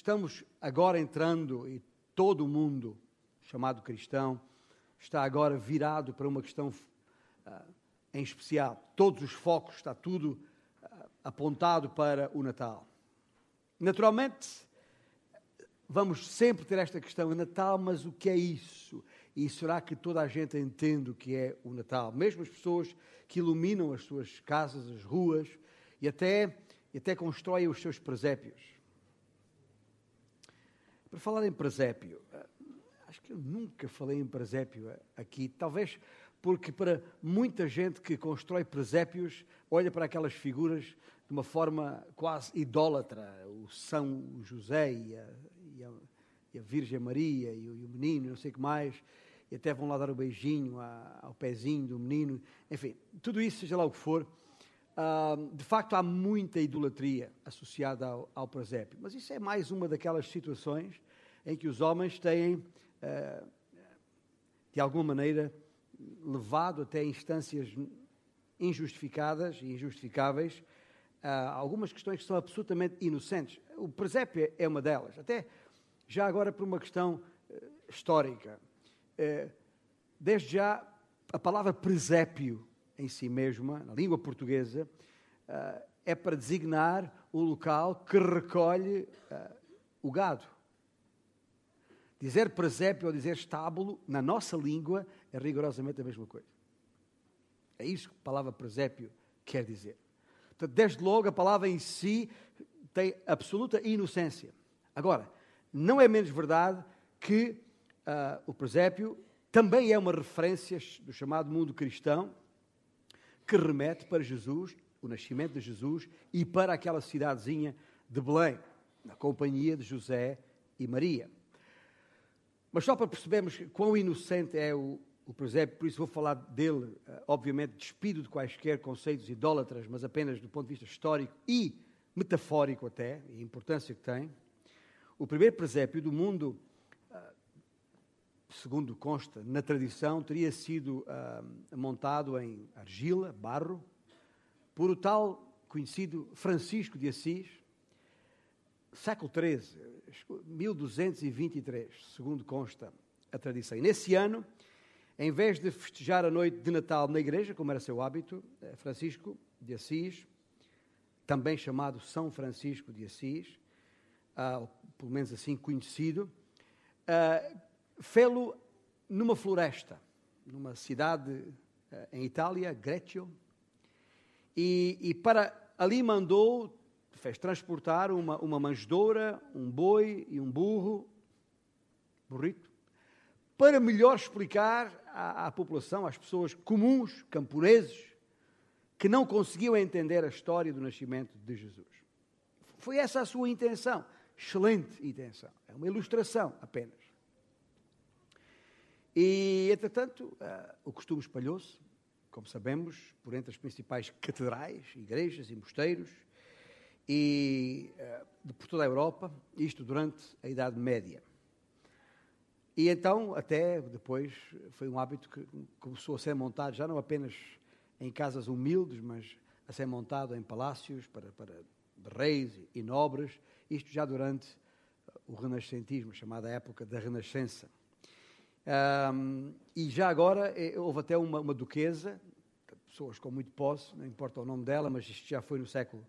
estamos agora entrando e todo o mundo chamado cristão está agora virado para uma questão uh, em especial. Todos os focos, está tudo uh, apontado para o Natal. Naturalmente, vamos sempre ter esta questão: Natal, mas o que é isso? E será que toda a gente entende o que é o Natal? Mesmo as pessoas que iluminam as suas casas, as ruas e até, e até constroem os seus presépios. Para falar em presépio, eh, acho que eu nunca falei em presépio aqui, talvez porque para muita gente que constrói presépios, olha para aquelas figuras de uma forma quase idólatra, o São José e a, e a, e a Virgem Maria e o, e o, menino, não sei o que mais, e até vão lá dar o um beijinho ao pezinho do menino, enfim, tudo isso, seja lá o que for, uh, de facto há muita idolatria associada ao, ao presépio, mas isso é mais uma daquelas situações em que os homens têm, uh, de alguma maneira, levado até instâncias injustificadas e injustificáveis uh, algumas questões que são absolutamente inocentes. O presépio é uma delas. Até já agora por uma questão uh, histórica. Desde já, a palavra presépio em si mesma, na língua portuguesa, é para designar o local que recolhe o gado. Dizer presépio ou dizer estábulo, na nossa língua, é rigorosamente a mesma coisa. É isso que a palavra presépio quer dizer. Portanto, desde logo, a palavra em si tem absoluta inocência. Agora, não é menos verdade que uh, o presépio também é uma referência do chamado mundo cristão que remete para Jesus, o nascimento de Jesus, e para aquela cidadezinha de Belém, na companhia de José e Maria. Mas só para percebermos quão inocente é o, o presépio, por isso vou falar dele, eh, obviamente, despido de quaisquer conceitos idólatras, mas apenas do ponto de vista histórico e metafórico até, e a importância que tem. O primeiro presépio do mundo, eh, segundo consta na tradição, teria sido uh, montado em argila, barro, por o tal conhecido Francisco de Assis, século XIII, 1223, segundo consta a tradição. E nesse ano, em vez de festejar a noite de Natal na igreja, como era seu hábito, eh, Francisco de Assis, também chamado São Francisco de Assis, uh, pelo menos assim conhecido, uh, fê-lo numa floresta, numa cidade uh, em Itália, Greccio, e, e, para ali mandou, fez transportar uma, uma manjedoura, um boi e um burro, burrito, para melhor explicar à, à população, às pessoas comuns, camponeses, que não conseguiam entender a história do nascimento de Jesus. Foi essa a sua intenção. Excelente intenção. É uma ilustração apenas. E, entretanto, uh, o costume espalhou-se, como sabemos, por entre as principais catedrais, igrejas e mosteiros, e uh, de, por toda a Europa, isto durante a Idade Média. E então, até depois, foi um hábito que começou a ser montado, já não apenas em casas humildes, mas a ser montado em palácios para, para reis e nobres, isto já durante o renascentismo, chamada época da Renascença. Um, e já agora eh, houve até uma, uma, duquesa, pessoas com muito posse, não importa o nome dela, mas isto já foi no século,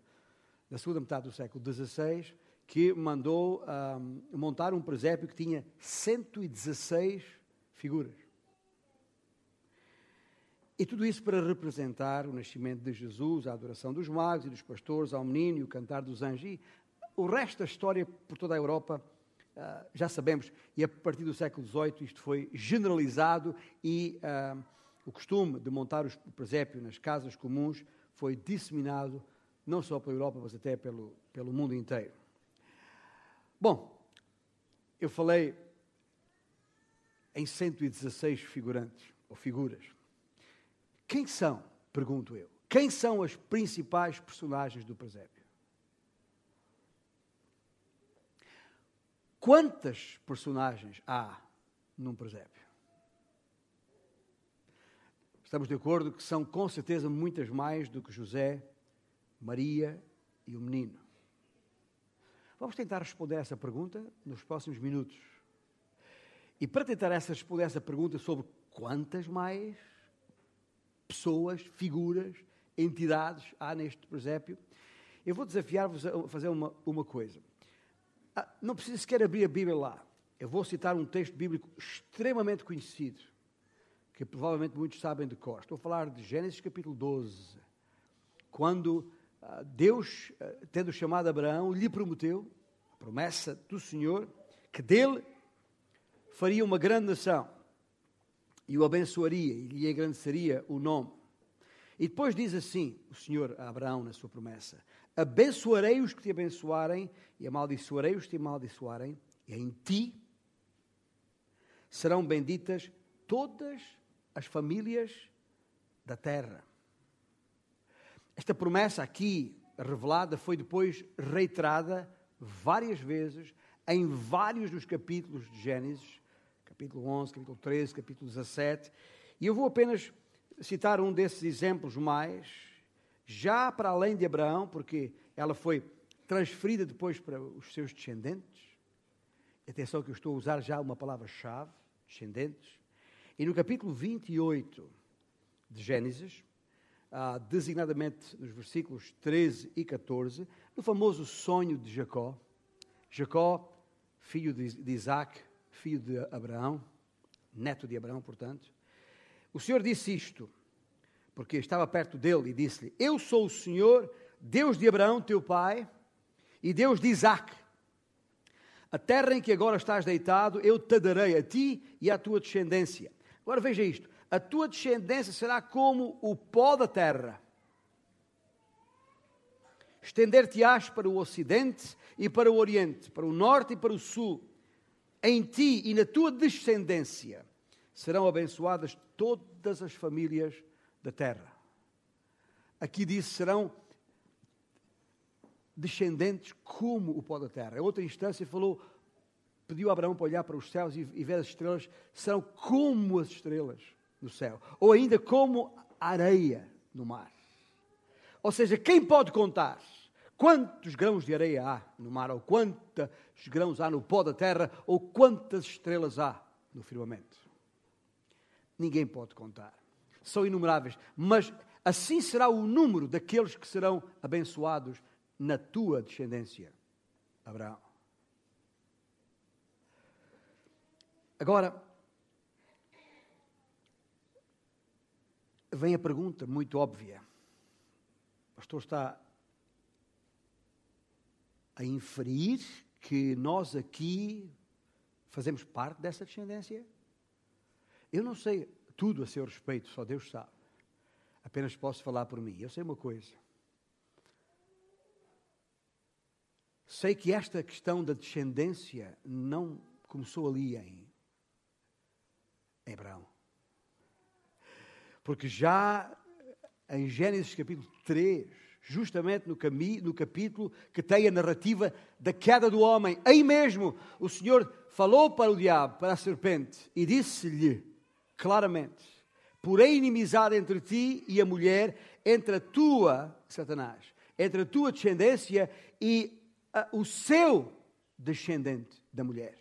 na segunda metade do século XVI, que mandou um, montar um presépio que tinha 116 figuras. E tudo isso para representar o nascimento de Jesus, a adoração dos magos e dos pastores ao menino e o cantar dos anjos. E o resto da história por toda a Europa uh, já sabemos. E a partir do século XVIII isto foi generalizado e uh, o costume de montar o presépio nas casas comuns foi disseminado não só pela Europa, mas até pelo, pelo mundo inteiro. Bom, eu falei em 116 figurantes ou figuras. Quem são, pergunto eu, quem são as principais personagens do presépio? Quantas personagens há num presépio? Estamos de acordo que são com certeza muitas mais do que José, Maria e o menino. Vamos tentar responder essa pergunta nos próximos minutos. E para tentar responder essa pergunta sobre quantas mais pessoas, figuras, entidades há neste presépio, eu vou desafiar-vos a fazer uma, uma coisa. Ah, não precisa sequer abrir a Bíblia lá. Eu vou citar um texto bíblico extremamente conhecido, que provavelmente muitos sabem de cor. Estou a falar de Gênesis capítulo 12, quando Deus, ah, tendo chamado Abraão, lhe prometeu, a promessa do Senhor, que dele faria uma grande nação e o abençoaria e lhe engrandeceria o nome. E depois diz assim o Senhor a Abraão na sua promessa: Abençoarei os que te abençoarem e amaldiçoarei os que te amaldiçoarem, e em ti serão benditas todas as famílias da terra. Esta promessa aqui revelada foi depois reiterada várias vezes em vários dos capítulos de Gênesis, capítulo 11, capítulo 13, capítulo 17, e eu vou apenas citar um desses exemplos mais, já para além de Abraão, porque ela foi transferida depois para os seus descendentes. Atenção que eu estou a usar já uma palavra-chave, descendentes. E no capítulo 28 de Gênesis, ah, designadamente nos versículos 13 e 14, no famoso sonho de Jacó. Jacó, filho de Isaac, filho de Abraão, neto de Abraão, portanto. O Senhor disse isto, porque estava perto dele e disse-lhe: Eu sou o Senhor, Deus de Abraão, teu pai, e Deus de Isaac. A terra em que agora estás deitado, eu te darei a ti e à tua descendência. Agora veja isto: a tua descendência será como o pó da terra. Estender-te-ás para o ocidente e para o oriente, para o norte e para o sul. Em ti e na tua descendência serão abençoadas todas as famílias da terra. Aqui diz: serão descendentes como o pó da terra. Em outra instância falou, pediu a Abraão para olhar para os céus e, e ver as estrelas, serão como as estrelas no céu, ou ainda como areia no mar. Ou seja, quem pode contar quantos grãos de areia há no mar, ou quantos grãos há no pó da terra, ou quantas estrelas há no firmamento? Ninguém pode contar. São inumeráveis, mas assim será o número daqueles que serão abençoados na tua descendência, Abraão. Agora, vem a pergunta muito óbvia. O pastor está a inferir que nós aqui fazemos parte dessa descendência? Eu não sei tudo a seu respeito, só Deus sabe. Apenas posso falar por mim. Eu sei uma coisa. Sei que esta questão da descendência não começou ali em Abraão. Porque já em Gênesis capítulo 3, justamente no, no capítulo que tem a narrativa da queda do homem, aí mesmo o Senhor falou para o diabo, para a serpente, e disse-lhe claramente: Porém, inimizade entre ti e a mulher, entre a tua, Satanás, entre a tua descendência e o seu descendente da mulher.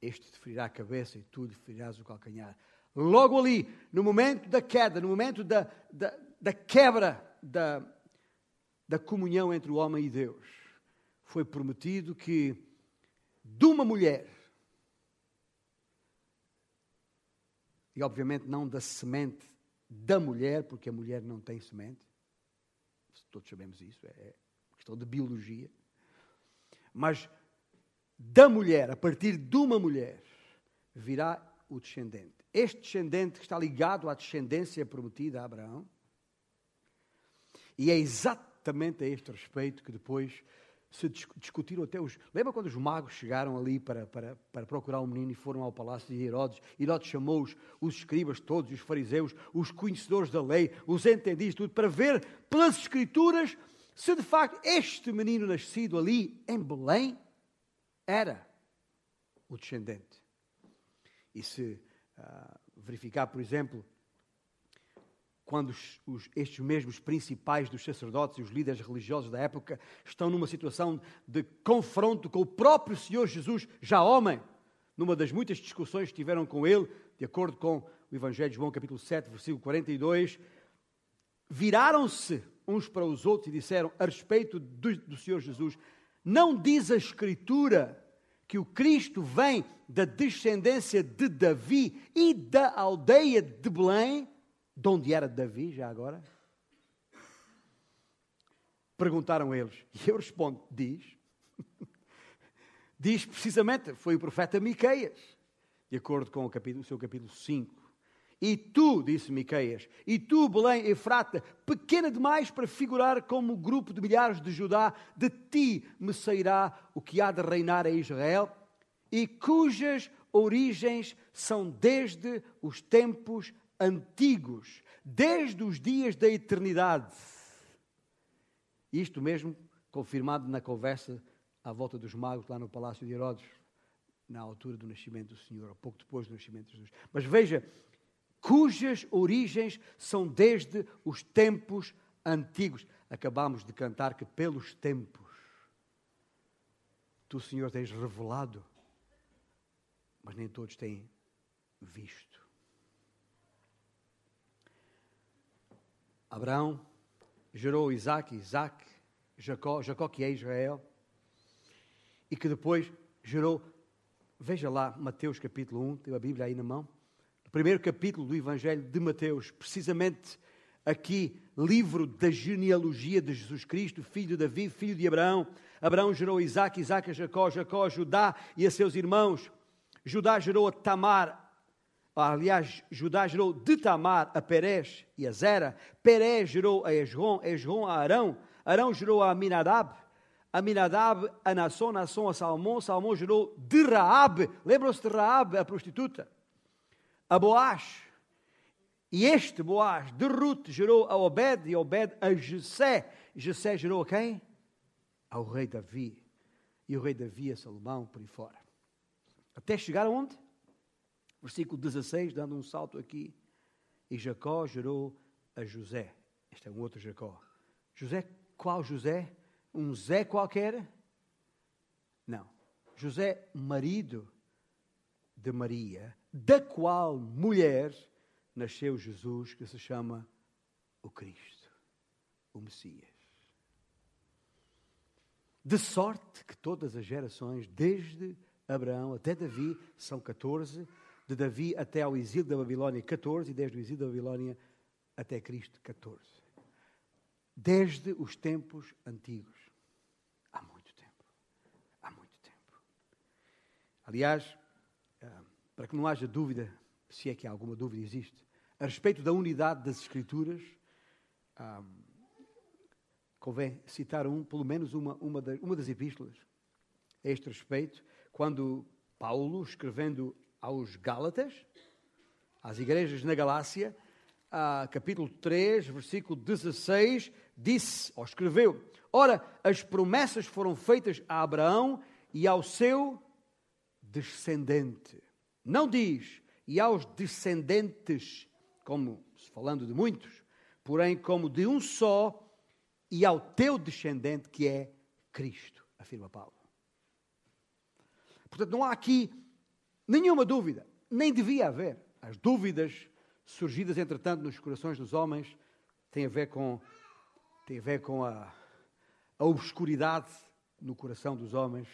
Este te ferirá a cabeça e tu lhe ferirás o calcanhar. Logo ali, no momento da queda, no momento da, da, da quebra da, da comunhão entre o homem e Deus, foi prometido que de uma mulher, e obviamente não da semente da mulher, porque a mulher não tem semente, todos sabemos isso, é, questão de biologia. Mas da mulher, a partir de uma mulher, virá o descendente. Este descendente que está ligado à descendência prometida a Abraão. E é exatamente a este respeito que depois se discutiram até os. Lembra quando os magos chegaram ali para, para, para procurar um menino e foram ao palácio de Herodes? Herodes chamou os, os escribas todos, os fariseus, os conhecedores da lei, os entendidos, tudo, para ver pelas escrituras se de facto este menino nascido ali em Belém era o descendente. E se uh, verificar, por exemplo, quando os, os, estes mesmos principais dos sacerdotes e os líderes religiosos da época estão numa situação de confronto com o próprio Senhor Jesus, já homem, numa das muitas discussões que tiveram com ele, de acordo com o Evangelho de João, capítulo 7, versículo 42, viraram-se uns para os outros e disseram a respeito do, do Senhor Jesus: Não diz a Escritura que o Cristo vem da descendência de Davi e da aldeia de Belém? De onde era Davi, já agora? Perguntaram eles. E eu respondo: diz. diz precisamente, foi o profeta Miqueias, de acordo com o, capítulo, o seu capítulo 5. E tu, disse Miqueias, e tu, Belém Efrata, pequena demais para figurar como grupo de milhares de Judá, de ti me sairá o que há de reinar a Israel, e cujas origens são desde os tempos antigos, desde os dias da eternidade. Isto mesmo confirmado na conversa à volta dos magos lá no palácio de Herodes, na altura do nascimento do Senhor, ou pouco depois do nascimento de Jesus. Mas veja, cujas origens são desde os tempos antigos. Acabamos de cantar que pelos tempos tu, Senhor, tens revelado, mas nem todos têm visto. Abraão gerou Isaac, Isaac, Jacó, Jacó que é Israel, e que depois gerou, veja lá, Mateus capítulo 1, tem a Bíblia aí na mão, primeiro capítulo do Evangelho de Mateus, precisamente aqui, livro da genealogia de Jesus Cristo, filho de Davi, filho de Abraão. Abraão gerou Isaac, Isaac a Jacó, Jacó a Judá e a seus irmãos. Judá gerou a Tamar, Aliás, Judá gerou de Tamar a Perez e a Zera. Perez gerou a Esron, Esron a Arão. Arão gerou a Aminadab. Aminadab a Nasson, Nasson a Salmão. Salmão gerou de Raab. Lembram-se de Raab, a prostituta? A Boaz. E este Boaz de Ruth gerou a Obed e Obed a Jessé. Jessé gerou a quem? Ao rei Davi. E o rei Davi a Salomão por aí fora. Até chegar aonde? Versículo 16, dando um salto aqui. E Jacó gerou a José. Este é um outro Jacó. José, qual José? Um Zé qualquer? Não. José, marido de Maria, da qual mulher nasceu Jesus, que se chama o Cristo, o Messias. De sorte que todas as gerações, desde Abraão até Davi, são 14, de Davi até ao exílio da Babilônia, 14, e desde o exílio da Babilônia até Cristo, 14. Desde os tempos antigos. Há muito tempo. Há muito tempo. Aliás, para que não haja dúvida, se é que alguma dúvida existe, a respeito da unidade das Escrituras, convém citar um, pelo menos uma, uma, uma das epístolas a este respeito, quando Paulo, escrevendo aos Gálatas, às igrejas na Galácia, capítulo 3, versículo 16, disse, ou escreveu: Ora, as promessas foram feitas a Abraão e ao seu descendente. Não diz, e aos descendentes, como falando de muitos, porém como de um só, e ao teu descendente, que é Cristo, afirma Paulo. Portanto, não há aqui Nenhuma dúvida, nem devia haver. As dúvidas surgidas, entretanto, nos corações dos homens têm a ver com, têm a, ver com a, a obscuridade no coração dos homens,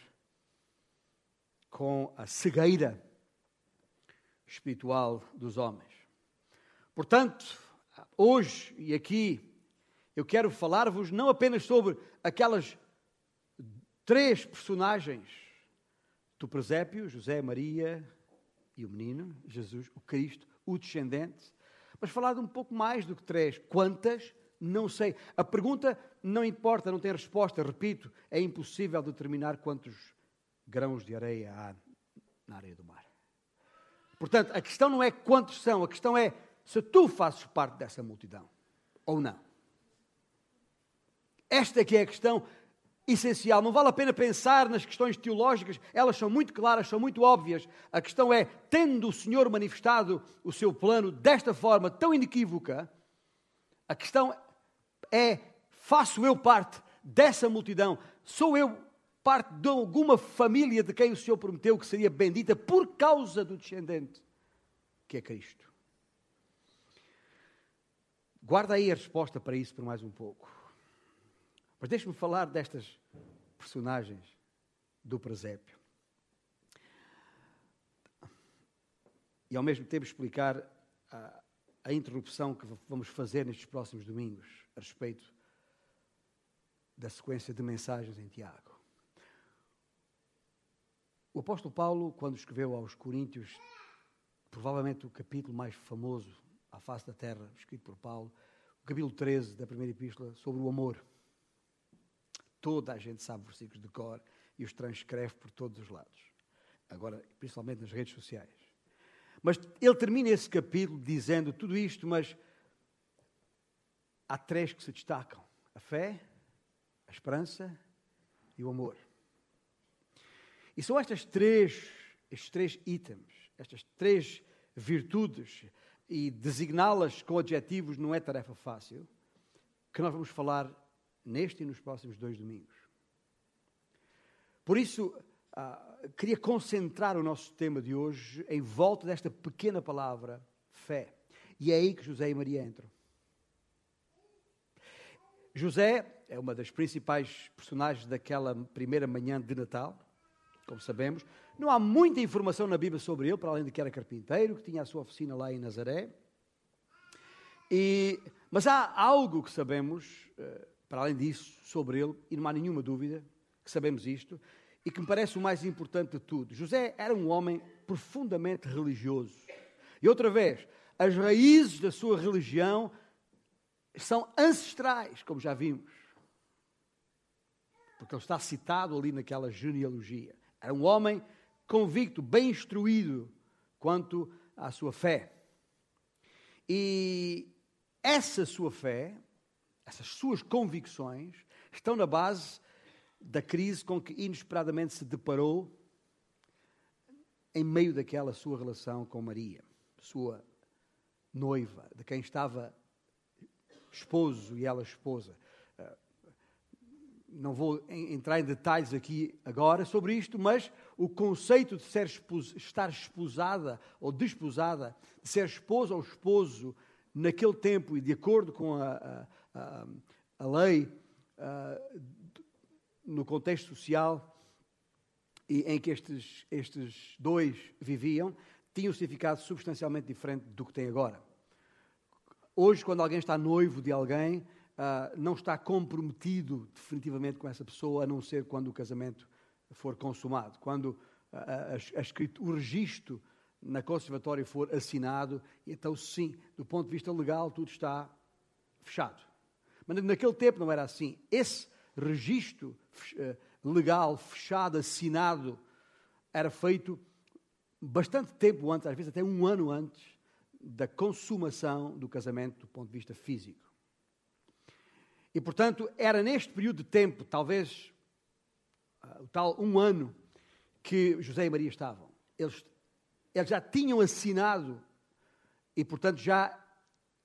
com a cegueira espiritual dos homens. Portanto, hoje e aqui, eu quero falar-vos não apenas sobre aquelas três personagens do presépio, José, Maria e o menino, Jesus, o Cristo, o descendente. Mas falar de um pouco mais do que três. Quantas? Não sei. A pergunta não importa, não tem resposta. Repito, é impossível determinar quantos grãos de areia há na areia do mar. Portanto, a questão não é quantos são, a questão é se tu fazes parte dessa multidão ou não. Esta que é a questão essencial. Não vale a pena pensar nas questões teológicas, elas são muito claras, são muito óbvias. A questão é, tendo o Senhor manifestado o seu plano desta forma tão inequívoca, A questão é: faço eu parte dessa multidão? Sou eu parte de alguma família de quem o Senhor prometeu que seria bendita por causa do descendente, que é Cristo? Guarda aí a resposta para isso por mais um pouco. Mas deixe-me falar destas personagens do presépio. E ao mesmo tempo explicar a, a interrupção que vamos fazer nestes próximos domingos a respeito da sequência de mensagens em Tiago. O apóstolo Paulo, quando escreveu aos Coríntios, provavelmente o capítulo mais famoso à face da terra, escrito por Paulo, o capítulo 13 da primeira epístola, sobre o amor. Toda a gente sabe versículos de cor e os transcreve por todos os lados. Agora, principalmente nas redes sociais. Mas ele termina esse capítulo dizendo tudo isto, mas há três que se destacam: a fé, a esperança e o amor. E são estas três, estes três itens, estas três virtudes, e designá-las com adjetivos não é tarefa fácil, que nós vamos falar neste e nos próximos dois domingos. Por isso, uh, queria concentrar o nosso tema de hoje em volta desta pequena palavra, fé. E é aí que José e Maria entram. José é uma das principais personagens daquela primeira manhã de Natal, como sabemos. Não há muita informação na Bíblia sobre ele, para além de que era carpinteiro, que tinha a sua oficina lá em Nazaré. E, mas há algo que sabemos, eh, para além disso, sobre ele, e não há nenhuma dúvida que sabemos isto, e que me parece o mais importante de tudo. José era um homem profundamente religioso. E outra vez, as raízes da sua religião são ancestrais, como já vimos. Porque ele está citado ali naquela genealogia. Era um homem convicto, bem instruído quanto à sua fé. E essa sua fé, essas suas convicções, estão na base da crise com que inesperadamente se deparou em meio daquela sua relação com Maria, sua noiva, de quem estava esposo e ela esposa não vou entrar em detalhes aqui agora sobre isto, mas o conceito de ser estar esposada ou desposada, de ser esposa ou esposo, naquele tempo e de acordo com a, a, a lei, no contexto social em que estes, estes dois viviam, tinha um significado substancialmente diferente do que tem agora. Hoje, quando alguém está noivo de alguém, uh, não está comprometido definitivamente com essa pessoa, a não ser quando o casamento for consumado. Quando uh, a, a, o registro na conservatória for assinado, então sim, do ponto de vista legal, tudo está fechado. Mas naquele tempo não era assim. Esse registro uh, legal, fechado, assinado, era feito bastante tempo antes, às vezes até um ano antes, da consumação do casamento do ponto de vista físico. E, portanto, era neste período de tempo, talvez uh, o tal um ano, que José e Maria estavam. Eles, eles já tinham assinado e, portanto, já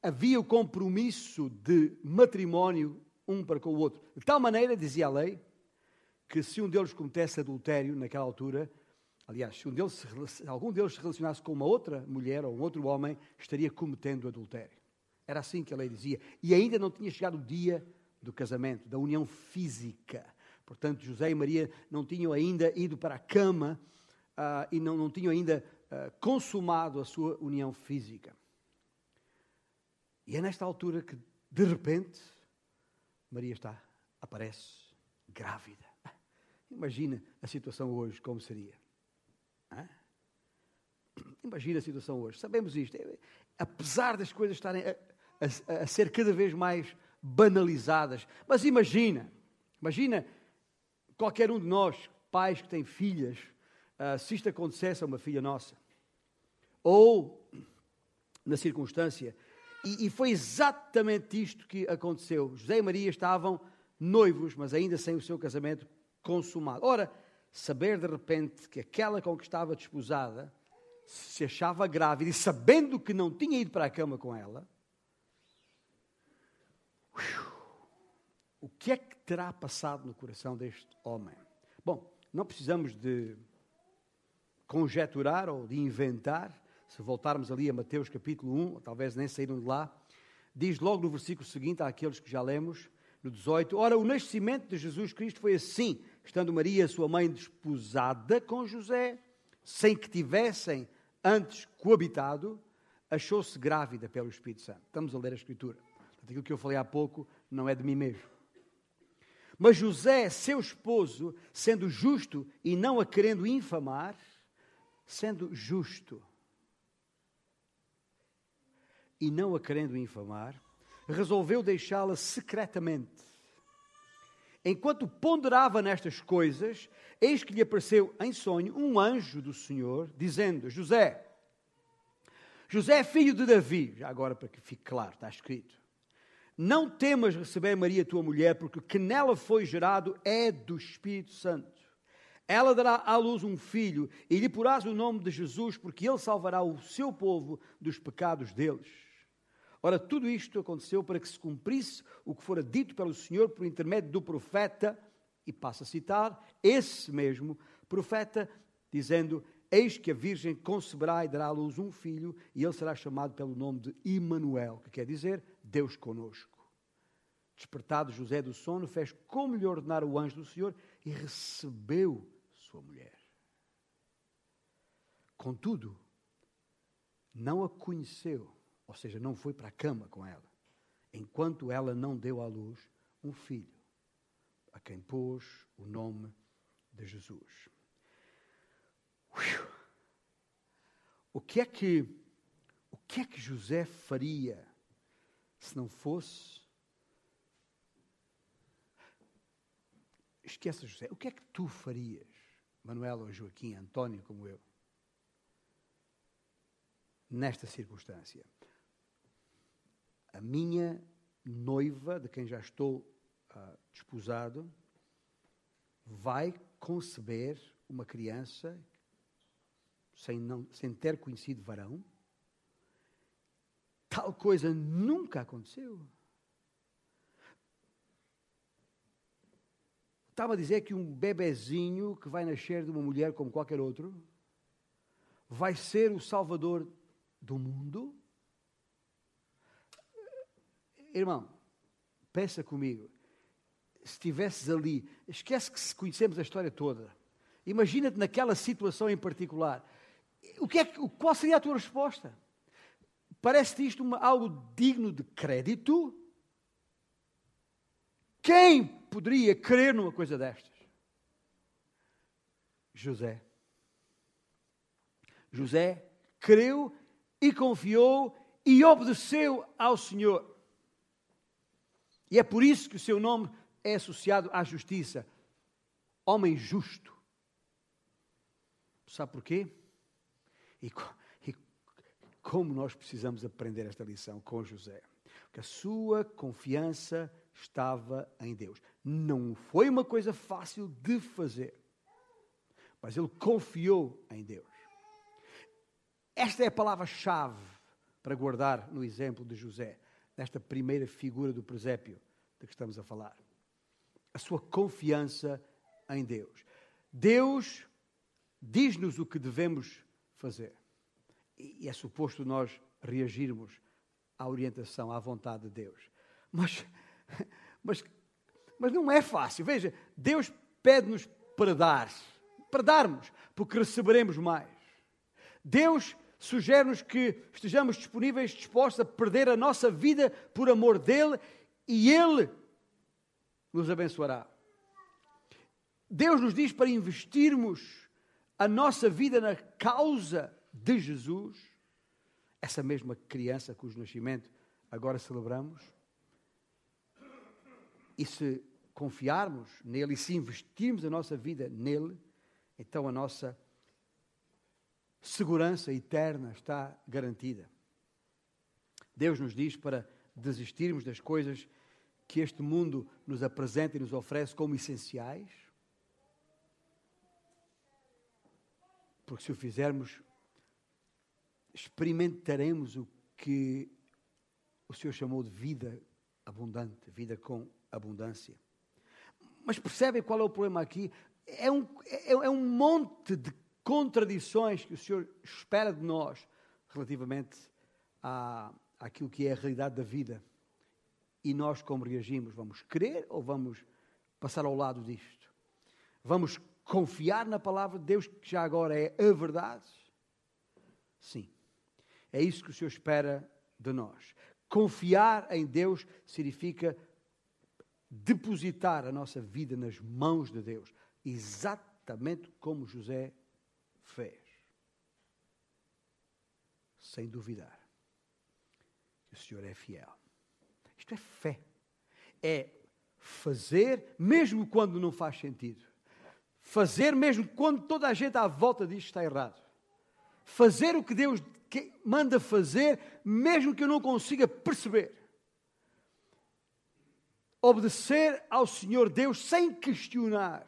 havia o compromisso de matrimónio um para com o outro. De tal maneira, dizia a lei, que se um deles cometesse adultério naquela altura, aliás, se, um deles, se algum deles se relacionasse com uma outra mulher ou um outro homem, estaria cometendo adultério. Era assim que a lei dizia. E ainda não tinha chegado o dia do casamento, da união física. Portanto, José e Maria não tinham ainda ido para a cama uh, e não, não tinham ainda uh, consumado a sua união física. E é nesta altura que, de repente, Maria está, aparece grávida. Imagina a situação hoje, como seria. Hã? Imagina a situação hoje. Sabemos isto. Apesar das coisas estarem a, a, a ser cada vez mais banalizadas. Mas imagina, imagina qualquer um de nós, pais que têm filhas, uh, se isto acontecesse a uma filha nossa, ou na circunstância, e, e foi exatamente isto que aconteceu. José e Maria estavam noivos, mas ainda sem o seu casamento consumado. Ora, saber de repente que aquela com que estava desposada se achava grávida e sabendo que não tinha ido para a cama com ela, O que é que terá passado no coração deste homem? Bom, não precisamos de conjeturar ou de inventar. Se voltarmos ali a Mateus capítulo 1, ou talvez nem saíram de lá, diz logo no versículo seguinte àqueles que já lemos, no 18: Ora, o nascimento de Jesus Cristo foi assim, estando Maria, sua mãe, desposada com José, sem que tivessem antes coabitado, achou-se grávida pelo Espírito Santo. Estamos a ler a Escritura. Aquilo que eu falei há pouco não é de mim mesmo. Mas José, seu esposo, sendo justo e não a querendo infamar, sendo justo e não a querendo infamar, resolveu deixá-la secretamente. Enquanto ponderava nestas coisas, eis que lhe apareceu em sonho um anjo do Senhor, dizendo: José, José, filho de Davi, já agora para que fique claro, está escrito. Não temas receber Maria, tua mulher, porque que nela foi gerado é do Espírito Santo. Ela dará à luz um filho e lhe porás o nome de Jesus, porque ele salvará o seu povo dos pecados deles. Ora, tudo isto aconteceu para que se cumprisse o que fora dito pelo Senhor por intermédio do profeta, e passa a citar, esse mesmo profeta, dizendo: Eis que a Virgem conceberá e dará à luz um filho, e ele será chamado pelo nome de Immanuel, que quer dizer Deus conosco. Despertado José do sono, fez como lhe ordenara o anjo do Senhor e recebeu sua mulher. Contudo, não a conheceu ou seja, não foi para a cama com ela, enquanto ela não deu à luz um filho, a quem pôs o nome de Jesus. O que é que o que é que José faria se não fosse Esqueça José, o que é que tu farias, Manuel ou Joaquim, António como eu, nesta circunstância? a minha noiva, de quem já estou uh, desposado, vai conceber uma criança sem, não, sem ter conhecido varão. Tal coisa nunca aconteceu. Estava a dizer que um bebezinho que vai nascer de uma mulher como qualquer outro vai ser o salvador do mundo? Irmão, pensa comigo. Se estivesses ali, esquece que conhecemos a história toda. Imagina-te naquela situação em particular. O que é, qual seria a tua resposta? Parece-te isto uma, algo digno de crédito? Quem poderia crer numa coisa destas? José. José creu e confiou e obedeceu ao Senhor. E é por isso que o seu nome é associado à justiça. Homem justo. Sabe porquê? E, e como nós precisamos aprender esta lição com José. Porque a sua confiança estava em Deus. Não foi uma coisa fácil de fazer, mas ele confiou em Deus. Esta é a palavra-chave para guardar no exemplo de José nesta primeira figura do presépio de que estamos a falar. A sua confiança em Deus. Deus diz-nos o que devemos fazer. E é suposto nós reagirmos à orientação, à vontade de Deus. Mas, mas, mas não é fácil. Veja, Deus pede-nos para dar, para darmos, porque receberemos mais. Deus sugere-nos que estejamos disponíveis, dispostos a perder a nossa vida por amor dele e ele nos abençoará. Deus nos diz para investirmos a nossa vida na causa de Jesus, essa mesma criança cujo nascimento agora celebramos. E se confiarmos nele e se investirmos a nossa vida nele, então a nossa segurança eterna está garantida. Deus nos diz para desistirmos das coisas que este mundo nos apresenta e nos oferece como essenciais. Porque se o fizermos, experimentaremos o que o Senhor chamou de vida abundante, vida com abundância. Mas percebem qual é o problema aqui? É um, é, é um monte de contradições que o Senhor espera de nós relativamente à, àquilo que é a realidade da vida. E nós como reagimos? Vamos crer ou vamos passar ao lado disto? Vamos confiar na palavra de Deus, que já agora é a verdade? Sim. É isso que o Senhor espera de nós. Confiar em Deus significa depositar a nossa vida nas mãos de Deus, exatamente como José fez. Sem duvidar que o Senhor é fiel. Isto é fé. É fazer mesmo quando não faz sentido. Fazer mesmo quando toda a gente à volta diz que está errado. Fazer o que Deus manda fazer, mesmo que eu não consiga perceber. Obedecer ao Senhor Deus sem questionar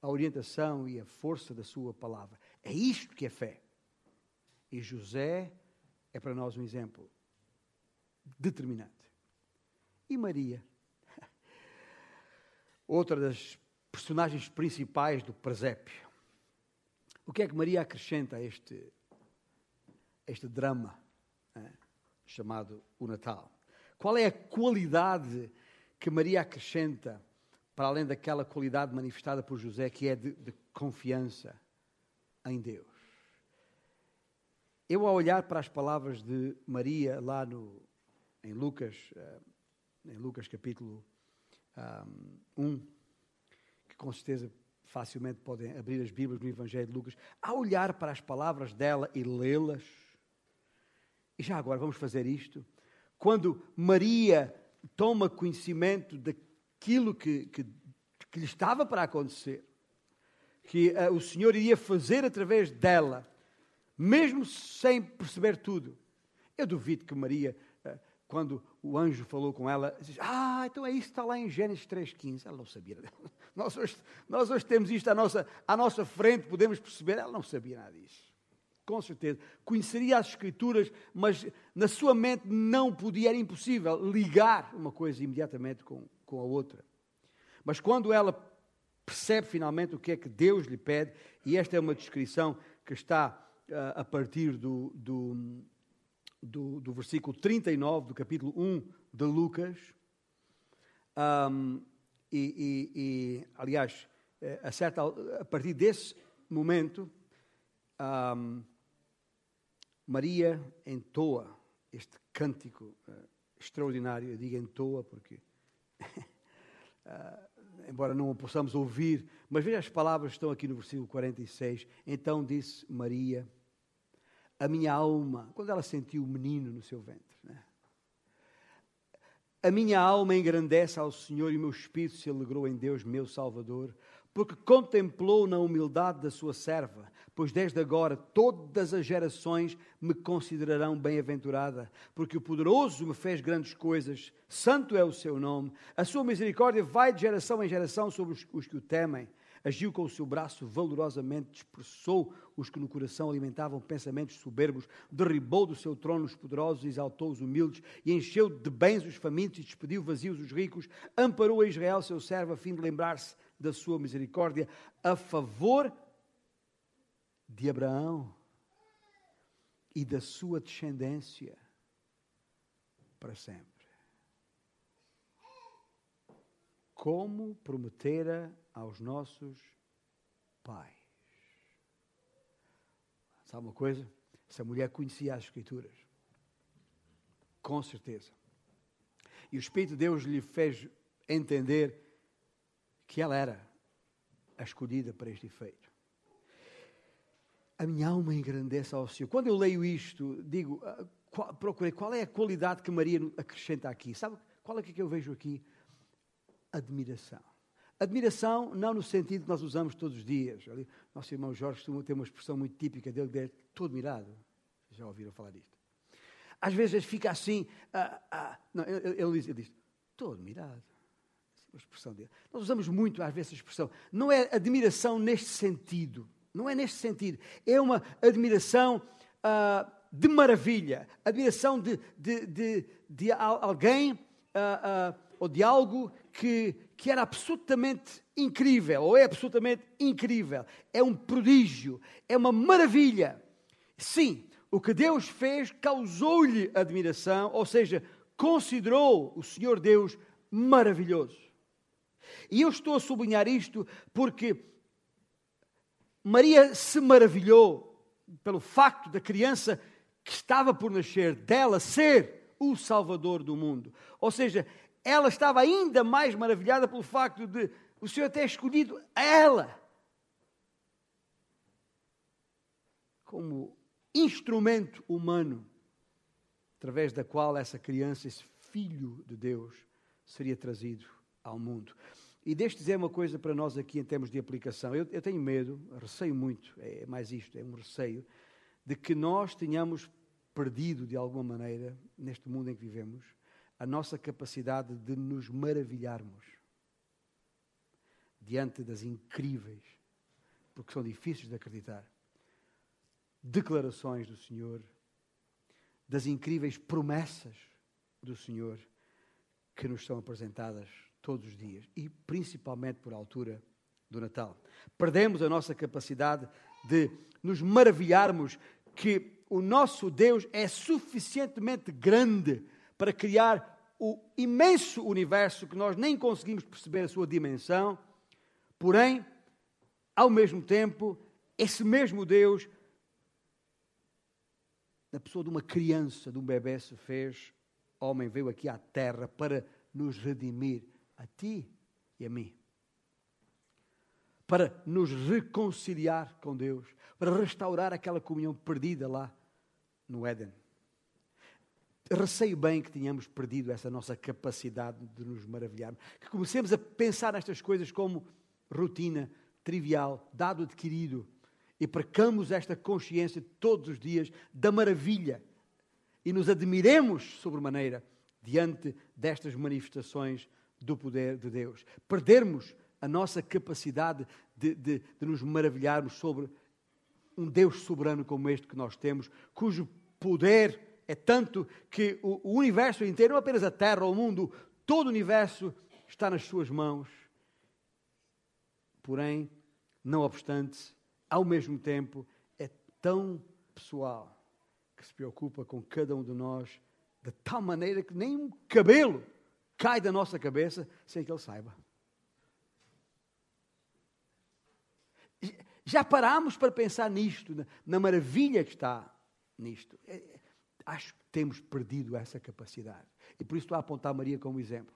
a orientação e a força da Sua palavra. É isto que é fé. E José é para nós um exemplo determinante. E Maria? Outra das personagens principais do presépio. O que é que Maria acrescenta a este, este drama é, chamado o Natal? Qual é a qualidade que Maria acrescenta para além daquela qualidade manifestada por José, que é de, de confiança em Deus? Eu, ao olhar para as palavras de Maria lá no, em Lucas, uh, em Lucas capítulo um, 1, que com certeza facilmente podem abrir as Bíblias no Evangelho de Lucas, a olhar para as palavras dela e lê-las. E já agora vamos fazer isto. Quando Maria toma conhecimento daquilo que, que, que lhe estava para acontecer, que uh, o Senhor iria fazer através dela, mesmo sem perceber tudo. Eu duvido que Maria quando o anjo falou com ela, disse, ah, então é isso que está lá em Gênesis 3,15. Ela não sabia. Nós hoje, nós hoje temos isto à nossa, à nossa frente, podemos perceber. Ela não sabia nada disso. Com certeza. Conheceria as Escrituras, mas na sua mente não podia, era impossível ligar uma coisa imediatamente com, com a outra. Mas quando ela percebe finalmente o que é que Deus lhe pede, e esta é uma descrição que está uh, a partir do, do do, do versículo 39 do capítulo 1 de Lucas. Um, e, e, e, aliás, eh, a, certa, a partir desse momento, um, Maria entoa este cântico uh, extraordinário. Eu digo entoa porque, uh, embora não o possamos ouvir, mas veja as palavras que estão aqui no versículo 46. Então disse Maria a minha alma, quando ela sentiu o menino no seu ventre. Né? A minha alma engrandece ao Senhor e o meu espírito se alegrou em Deus, meu Salvador, porque contemplou na humildade da sua serva, pois desde agora todas as gerações me considerarão bem-aventurada, porque o poderoso me fez grandes coisas, santo é o seu nome, a sua misericórdia vai de geração em geração sobre os, os que o temem agiu com o seu braço valorosamente, dispersou os que no coração alimentavam pensamentos soberbos, derribou do seu trono os poderosos, exaltou os humildes e encheu de bens os famintos e despediu vazios os ricos, amparou a Israel, seu servo, a fim de lembrar-se da sua misericórdia a favor de Abraão e da sua descendência para sempre. Como prometera aos nossos pais. Sabe uma coisa? Essa mulher conhecia as Escrituras. Com certeza. E o Espírito de Deus lhe fez entender que ela era a escolhida para este efeito. A minha alma engrandece ao Senhor. Quando eu leio isto, digo, ah, qual, procurei qual é a qualidade que Maria acrescenta aqui. Sabe qual é que eu vejo aqui? Admiração. Admiração, não no sentido que nós usamos todos os dias. Nosso irmão Jorge tem uma expressão muito típica dele, de estou admirado. Já ouviram falar disto? Às vezes fica assim, ah, ah, não, ele, ele, diz, ele diz, admirado. É uma expressão dele. Nós usamos muito às vezes essa expressão. Não é admiração neste sentido. Não é neste sentido. É uma admiração ah, de maravilha, admiração de, de, de, de alguém uh, uh, ou de algo que, que era absolutamente incrível, ou é absolutamente incrível. É um prodígio, é uma maravilha. Sim, o que Deus fez causou-lhe admiração, ou seja, considerou o Senhor Deus maravilhoso. E eu estou a sublinhar isto porque Maria se maravilhou pelo facto da criança que estava por nascer dela ser o Salvador do mundo. Ou seja, ela estava ainda mais maravilhada pelo facto de o Senhor ter escolhido ela como instrumento humano através da qual essa criança, esse filho de Deus, seria trazido ao mundo. E deixe dizer uma coisa para nós aqui em termos de aplicação. Eu, eu tenho medo, receio muito, é mais isto, é um receio, de que nós tenhamos perdido de alguma maneira, neste mundo em que vivemos, a nossa capacidade de nos maravilharmos diante das incríveis, porque são difíceis de acreditar, declarações do Senhor, das incríveis promessas do Senhor que nos são apresentadas todos os dias e principalmente por altura do Natal. Perdemos a nossa capacidade de nos maravilharmos que o nosso Deus é suficientemente grande para criar o imenso universo que nós nem conseguimos perceber a sua dimensão, porém, ao mesmo tempo, esse mesmo Deus, na pessoa de uma criança, de um bebê, se fez homem, veio aqui à terra para nos redimir a ti e a mim. Para nos reconciliar com Deus, para restaurar aquela comunhão perdida lá no Éden. Receio bem que tenhamos perdido essa nossa capacidade de nos maravilhar, que comecemos a pensar nestas coisas como rotina, trivial, dado adquirido, e percamos esta consciência todos os dias da maravilha e nos admiremos sobremaneira diante destas manifestações do poder de Deus. Perdermos a nossa capacidade de, de, de, nos maravilharmos sobre um Deus soberano como este que nós temos, cujo poder é tanto que o, o universo inteiro, não apenas a Terra, o mundo, todo o universo está nas suas mãos. Porém, não obstante, ao mesmo tempo, é tão pessoal que se preocupa com cada um de nós de tal maneira que nem um cabelo cai da nossa cabeça sem que ele saiba. Já parámos para pensar nisto, na, na maravilha que está nisto. É, acho que temos perdido essa capacidade. E por isso estou a apontar Maria como exemplo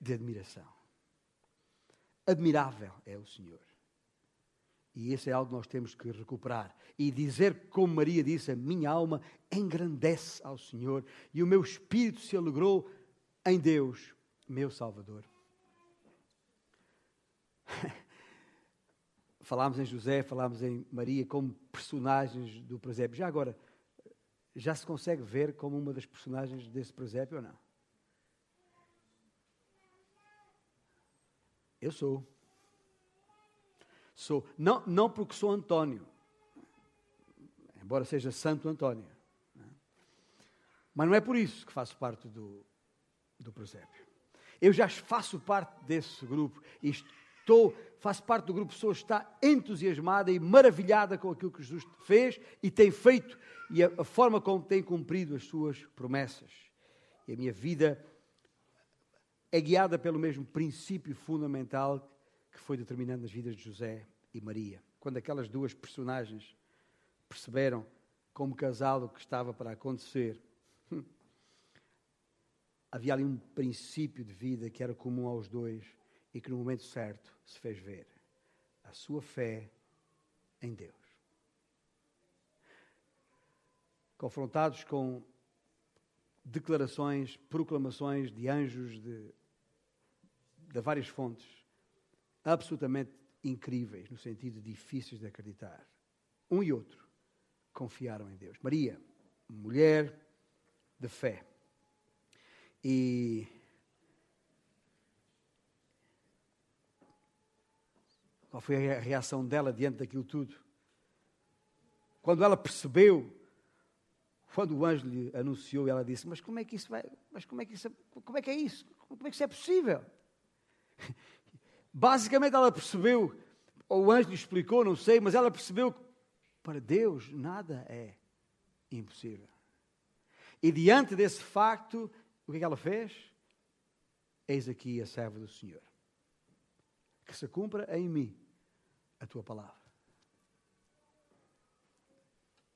de admiração. Admirável é o Senhor. E isso é algo que nós temos que recuperar. E dizer, como Maria disse, a minha alma engrandece ao Senhor e o meu espírito se alegrou em Deus, meu Salvador. falámos em José, falámos em Maria como personagens do presépio. Já agora, já se consegue ver como uma das personagens desse presépio ou não? Eu sou. Sou. Não, não porque sou António, embora seja Santo António. Não é? Mas não é por isso que faço parte do, do presépio. Eu já faço parte desse grupo e estou, faço parte do grupo pessoa está entusiasmada e maravilhada com aquilo que Jesus fez e tem feito e a, forma como tem cumprido as suas promessas. E a minha vida é guiada pelo mesmo princípio fundamental que foi determinando as vidas de José e Maria. Quando aquelas duas personagens perceberam como casal o que estava para acontecer, hum, havia ali um princípio de vida que era comum aos dois e que no momento certo se fez ver. A sua fé em Deus. Confrontados com declarações, proclamações de anjos de, de várias fontes, absolutamente incríveis, no sentido difíceis de acreditar. Um e outro confiaram em Deus. Maria, mulher de fé. E qual foi a reação dela diante daquilo tudo? Quando ela percebeu quando o anjo lhe anunciou, ela disse: Mas como é que isso vai? Mas como é que isso, como é que é isso? Como é que isso é possível? Basicamente ela percebeu, ou o anjo lhe explicou, não sei, mas ela percebeu que para Deus nada é impossível. E diante desse facto, o que é que ela fez? Eis aqui a serva do Senhor. Que se cumpra em mim a tua palavra.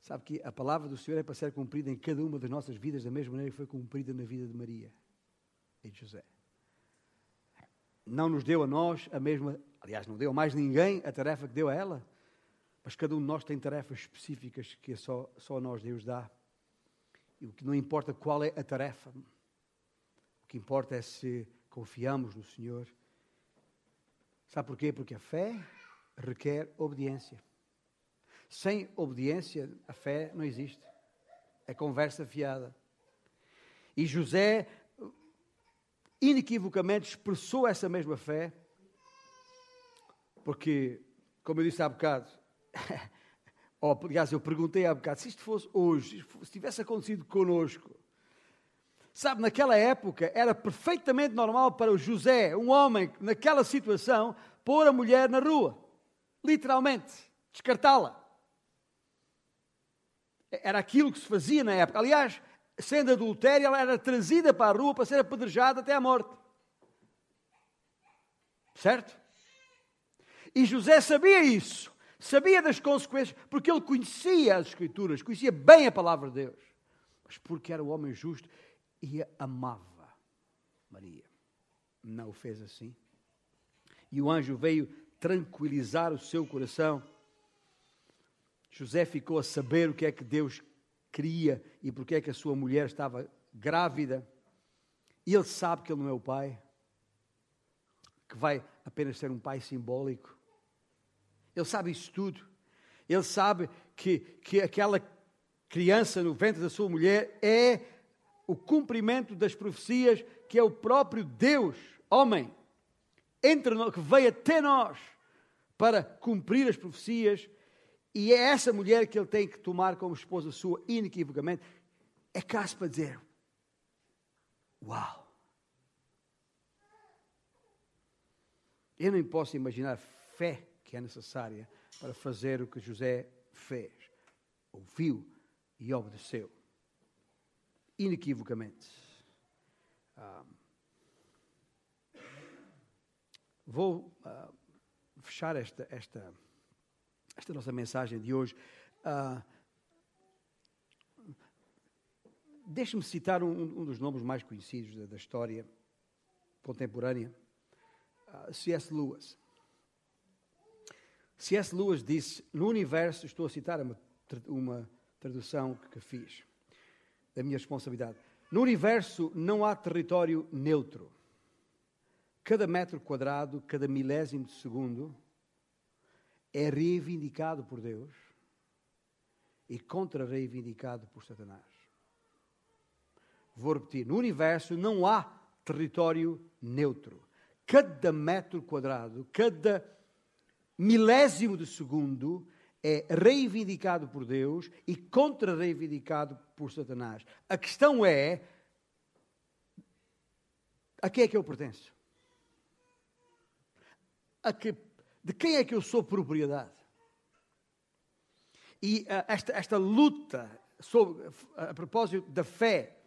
Sabe que a palavra do Senhor é para ser cumprida em cada uma das nossas vidas da mesma maneira que foi cumprida na vida de Maria e de José. Não nos deu a nós a mesma, aliás, não deu a mais ninguém a tarefa que deu a ela, mas cada um de nós tem tarefas específicas que só, só nós Deus dá. E o que não importa qual é a tarefa, o que importa é se confiamos no Senhor. Sabe porquê? Porque a fé requer obediência. Sem obediência, a fé não existe. É conversa fiada. E José inequivocamente expressou essa mesma fé, porque, como eu disse há bocado, Oh, aliás, eu perguntei há bocado, se isto fosse hoje, se tivesse acontecido conosco, sabe, naquela época era perfeitamente normal para o José, um homem, naquela situação, pôr a mulher na rua, literalmente, descartá-la. Era aquilo que se fazia na época. Aliás, sendo adultéria, ela era trazida para a rua para ser apedrejada até a morte. Certo? E José sabia isso sabia das consequências, porque ele conhecia as Escrituras, conhecia bem a palavra de Deus, mas porque era o homem justo e amava Maria. Não o fez assim. E o anjo veio tranquilizar o seu coração. José ficou a saber o que é que Deus queria e porque é que a sua mulher estava grávida. E ele sabe que ele não é o pai, que vai apenas ser um pai simbólico. Ele sabe isso tudo. Ele sabe que, que aquela criança no ventre da sua mulher é o cumprimento das profecias que é o próprio Deus, homem, entre nós, que veio até nós para cumprir as profecias, e é essa mulher que ele tem que tomar como esposa sua, inequivocamente. É caso para dizer: Uau! Eu nem posso imaginar fé que é necessária para fazer o que José fez. Ouviu e obedeceu. Inequivocamente. Ah, vou ah, fechar esta, esta, esta nossa mensagem de hoje. Ah, Deixe-me citar um, um, dos nomes mais conhecidos da, da história contemporânea, uh, C.S. Lewis. C.S. Lewis disse: No universo, estou a citar uma, uma tradução que fiz, da minha responsabilidade. No universo não há território neutro. Cada metro quadrado, cada milésimo de segundo é reivindicado por Deus e contra-reivindicado por Satanás. Vou repetir: no universo não há território neutro. Cada metro quadrado, cada milésimo de segundo é reivindicado por Deus e contra-reivindicado por Satanás. A questão é: a quem é que eu pertenço? A que, de quem é que eu sou propriedade? E uh, esta, esta luta sobre, a propósito da fé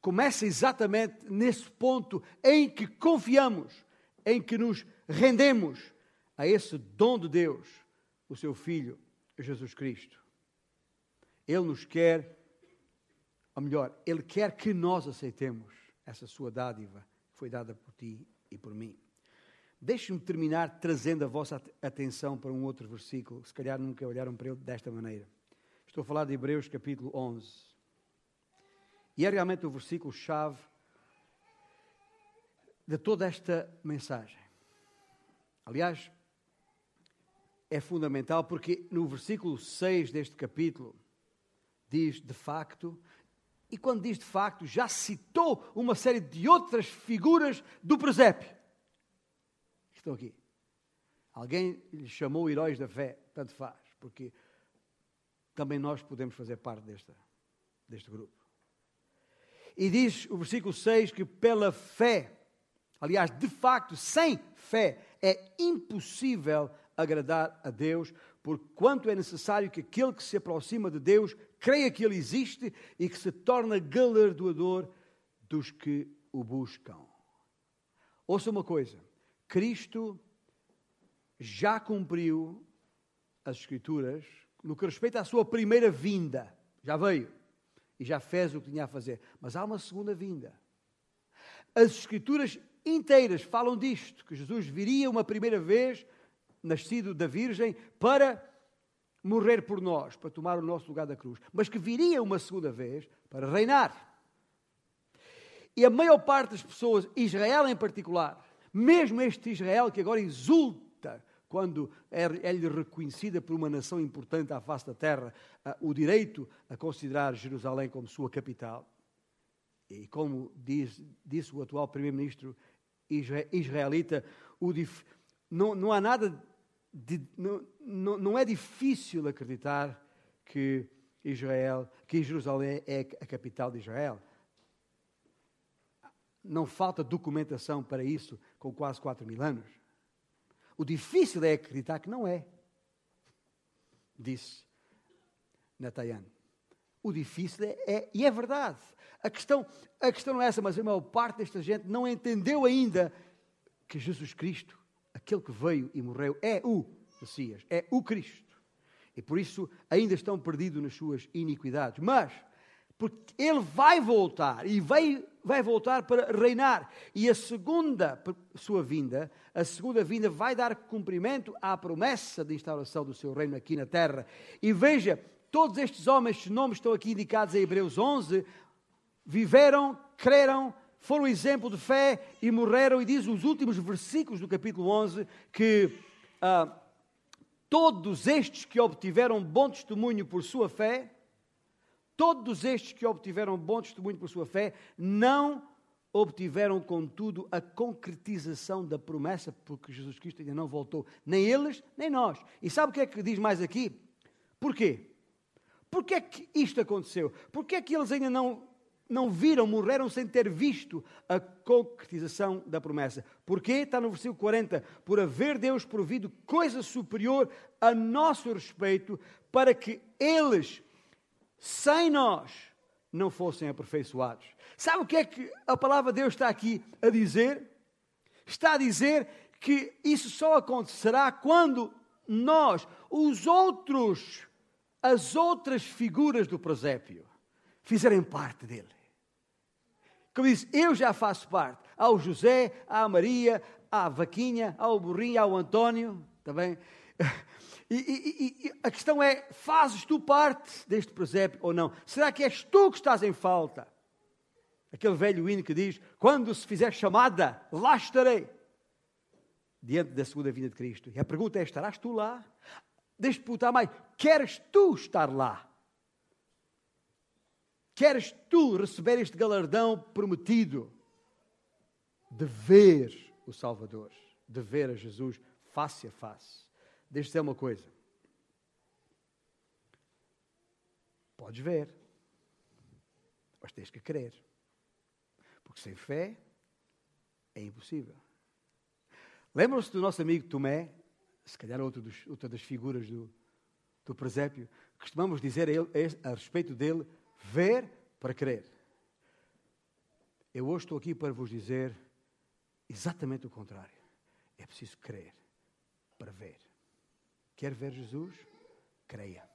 começa exatamente nesse ponto em que confiamos, em que nos rendemos a esse dom de Deus, o seu Filho, Jesus Cristo. Ele nos quer, ou melhor, Ele quer que nós aceitemos essa sua dádiva que foi dada por ti e por mim. Deixe-me terminar trazendo a vossa atenção para um outro versículo, se calhar nunca olharam para ele desta maneira. Estou a falar de Hebreus capítulo 11. E é realmente o versículo-chave de toda esta mensagem. Aliás, é fundamental porque no versículo 6 deste capítulo diz de facto, e quando diz de facto, já citou uma série de outras figuras do presépio. Estão aqui. Alguém lhe chamou heróis da fé, tanto faz, porque também nós podemos fazer parte desta, deste grupo. E diz o versículo 6 que pela fé, aliás, de facto, sem fé, é impossível agradar a Deus, porquanto é necessário que aquele que se aproxima de Deus creia que Ele existe e que se torna galardoador dos que o buscam. Ouça uma coisa: Cristo já cumpriu as Escrituras no que respeita à sua primeira vinda. Já veio e já fez o que tinha a fazer. Mas há uma segunda vinda. As Escrituras inteiras falam disto: que Jesus viria uma primeira vez, nascido da Virgem, para morrer por nós, para tomar o nosso lugar da cruz, mas que viria uma segunda vez para reinar. E a maior parte das pessoas, Israel em particular, mesmo este Israel que agora exulta quando é-lhe reconhecida por uma nação importante à face da terra o direito a considerar Jerusalém como sua capital. E como diz, disse o atual primeiro-ministro israelita, dif... não, não, há nada, de... não, não é difícil acreditar que Israel, que Jerusalém é a capital de Israel. Não falta documentação para isso com quase 4 mil anos. O difícil é acreditar que não é, disse Natayan. O difícil é, é, e é verdade. A questão, a questão não é essa, mas a maior parte desta gente não entendeu ainda que Jesus Cristo, aquele que veio e morreu, é o Messias, é o Cristo. E por isso ainda estão perdidos nas suas iniquidades. Mas porque ele vai voltar e vai, vai voltar para reinar. E a segunda sua vinda, a segunda vinda vai dar cumprimento à promessa de instauração do seu reino aqui na terra. E veja, todos estes homens, os nomes estão aqui indicados em Hebreus 11, viveram, creram, foram exemplo de fé e morreram. E diz os últimos versículos do capítulo 11 que ah, todos estes que obtiveram bom testemunho por sua fé, Todos estes que obtiveram bom testemunho por sua fé não obtiveram, contudo, a concretização da promessa, porque Jesus Cristo ainda não voltou. Nem eles, nem nós. E sabe o que é que diz mais aqui? Porquê? Porquê é que isto aconteceu? Porquê é que eles ainda não, não viram, morreram sem ter visto a concretização da promessa? Porquê? Está no versículo 40. Por haver Deus provido coisa superior a nosso respeito, para que eles sem nós não fossem aperfeiçoados. Sabe o que é que a palavra de Deus está aqui a dizer? Está a dizer que isso só acontecerá quando nós, os outros, as outras figuras do presépio, fizerem parte dele. Como disse, eu já faço parte. Ao José, à Maria, à Vaquinha, ao Burrinho, ao António, também. Tá e, e, e, a questão é: fazes tu parte deste presépio ou não? Será que és tu que estás em falta? Aquele velho hino que diz: Quando se fizer chamada, lá estarei. Diante da segunda vinda de Cristo. E a pergunta é: estarás tu lá? Deixa-te perguntar mais: queres tu estar lá? Queres tu receber este galardão prometido de ver o Salvador, de ver a Jesus face a face? Deixa eu dizer uma coisa. Podes ver, mas tens que crer. Porque sem fé é impossível. Lembram-se do nosso amigo Tomé, se calhar outro dos, outra das figuras do, do presépio, costumamos dizer a, ele, a respeito dele, ver para crer. Eu hoje estou aqui para vos dizer exatamente o contrário. É preciso crer para ver. Quer ver Jesus? Creia.